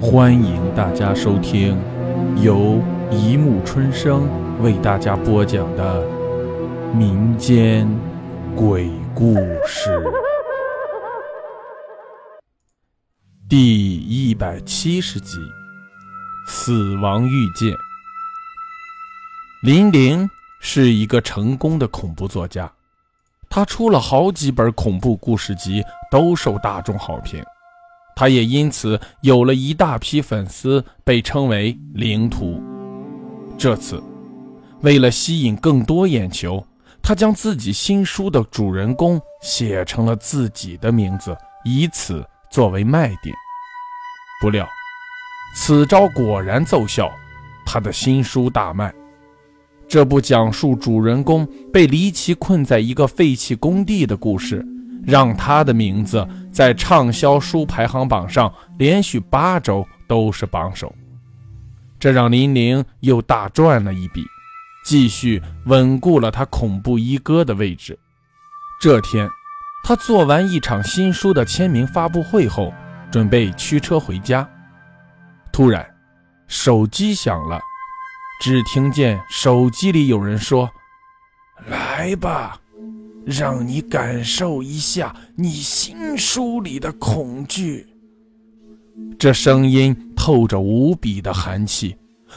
欢迎大家收听由一木春生为大家播讲的民间鬼故事第一百七十集《死亡遇见》。林玲是一个成功的恐怖作家，他出了好几本恐怖故事集，都受大众好评。他也因此有了一大批粉丝，被称为“灵徒”。这次，为了吸引更多眼球，他将自己新书的主人公写成了自己的名字，以此作为卖点。不料，此招果然奏效，他的新书大卖。这部讲述主人公被离奇困在一个废弃工地的故事。让他的名字在畅销书排行榜上连续八周都是榜首，这让林玲又大赚了一笔，继续稳固了他恐怖一哥的位置。这天，他做完一场新书的签名发布会后，准备驱车回家，突然，手机响了，只听见手机里有人说：“来吧。”让你感受一下你新书里的恐惧。这声音透着无比的寒气，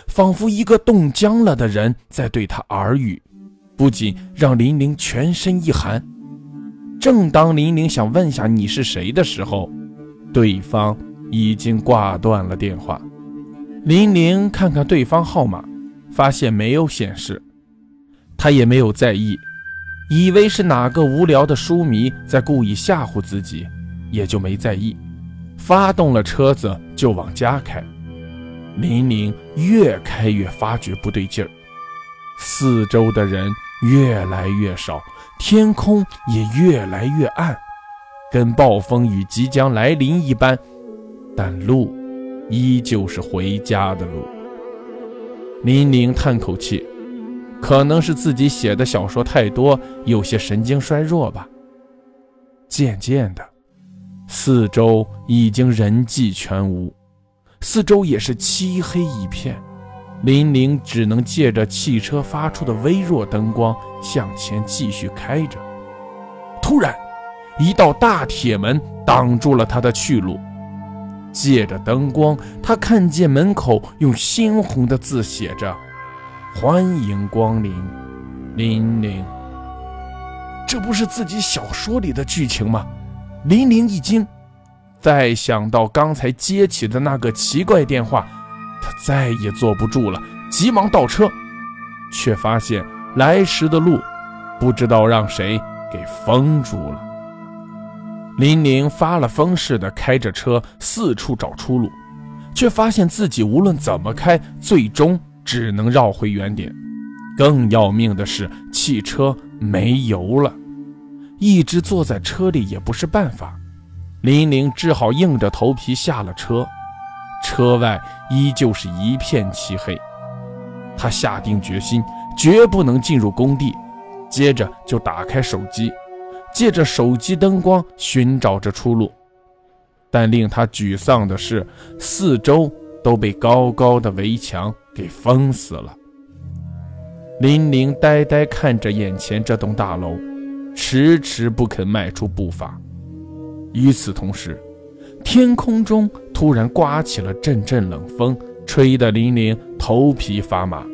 仿佛一个冻僵了的人在对他耳语，不仅让林玲全身一寒。正当林玲想问下你是谁的时候，对方已经挂断了电话。林玲看看对方号码，发现没有显示，她也没有在意。以为是哪个无聊的书迷在故意吓唬自己，也就没在意，发动了车子就往家开。林玲越开越发觉不对劲儿，四周的人越来越少，天空也越来越暗，跟暴风雨即将来临一般。但路依旧是回家的路。林玲叹口气。可能是自己写的小说太多，有些神经衰弱吧。渐渐的，四周已经人迹全无，四周也是漆黑一片。林玲只能借着汽车发出的微弱灯光向前继续开着。突然，一道大铁门挡住了他的去路。借着灯光，他看见门口用鲜红的字写着。欢迎光临，林玲。这不是自己小说里的剧情吗？林玲一惊，再想到刚才接起的那个奇怪电话，他再也坐不住了，急忙倒车，却发现来时的路不知道让谁给封住了。林玲发了疯似的开着车四处找出路，却发现自己无论怎么开，最终。只能绕回原点。更要命的是，汽车没油了，一直坐在车里也不是办法。林玲只好硬着头皮下了车。车外依旧是一片漆黑，他下定决心，绝不能进入工地。接着就打开手机，借着手机灯光寻找着出路。但令他沮丧的是，四周都被高高的围墙。给封死了。林玲呆呆看着眼前这栋大楼，迟迟不肯迈出步伐。与此同时，天空中突然刮起了阵阵冷风，吹得林玲头皮发麻。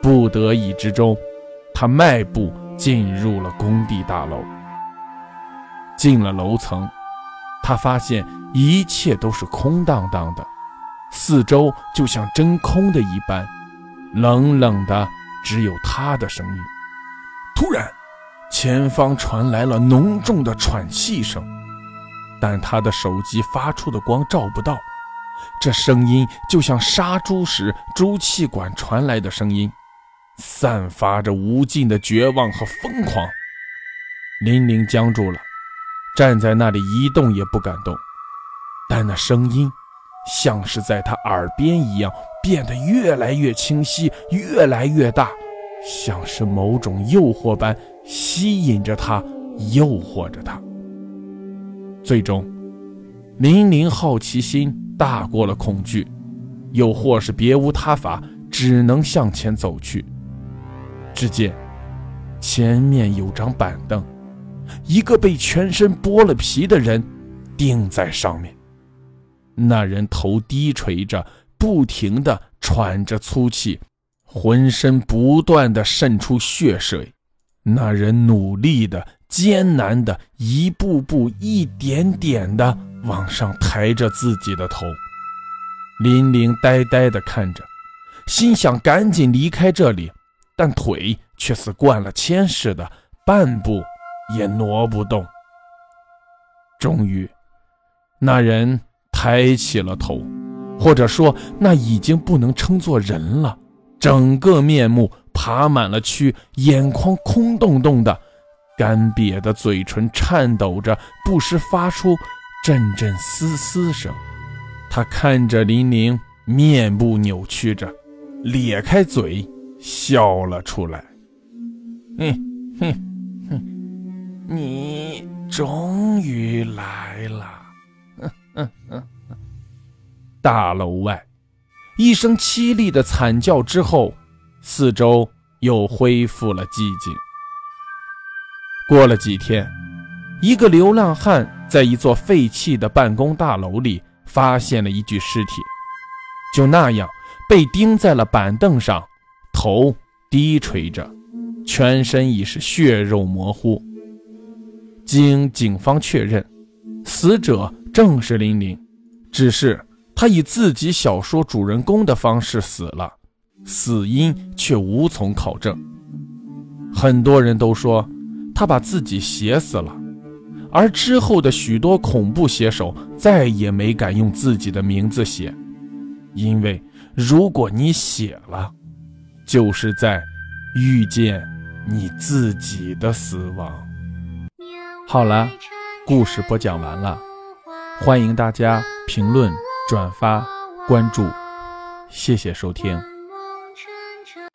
不得已之中，他迈步进入了工地大楼。进了楼层，他发现一切都是空荡荡的。四周就像真空的一般，冷冷的，只有他的声音。突然，前方传来了浓重的喘气声，但他的手机发出的光照不到。这声音就像杀猪时猪气管传来的声音，散发着无尽的绝望和疯狂。林玲僵住了，站在那里一动也不敢动，但那声音。像是在他耳边一样，变得越来越清晰，越来越大，像是某种诱惑般吸引着他，诱惑着他。最终，林林好奇心大过了恐惧，又或是别无他法，只能向前走去。只见前面有张板凳，一个被全身剥了皮的人钉在上面。那人头低垂着，不停地喘着粗气，浑身不断地渗出血水。那人努力的、艰难的，一步步、一点点的往上抬着自己的头。林玲呆呆的看着，心想赶紧离开这里，但腿却似灌了铅似的，半步也挪不动。终于，那人抬起了头，或者说，那已经不能称作人了，整个面目。爬满了蛆，眼眶空洞洞的，干瘪的嘴唇颤抖着，不时发出阵阵嘶嘶声。他看着林玲，面部扭曲着，咧开嘴笑了出来。哼哼哼，你终于来了。嗯嗯嗯。大楼外，一声凄厉的惨叫之后。四周又恢复了寂静。过了几天，一个流浪汉在一座废弃的办公大楼里发现了一具尸体，就那样被钉在了板凳上，头低垂着，全身已是血肉模糊。经警方确认，死者正是林玲，只是他以自己小说主人公的方式死了。死因却无从考证，很多人都说他把自己写死了，而之后的许多恐怖写手再也没敢用自己的名字写，因为如果你写了，就是在遇见你自己的死亡。好了，故事播讲完了，欢迎大家评论、转发、关注，谢谢收听。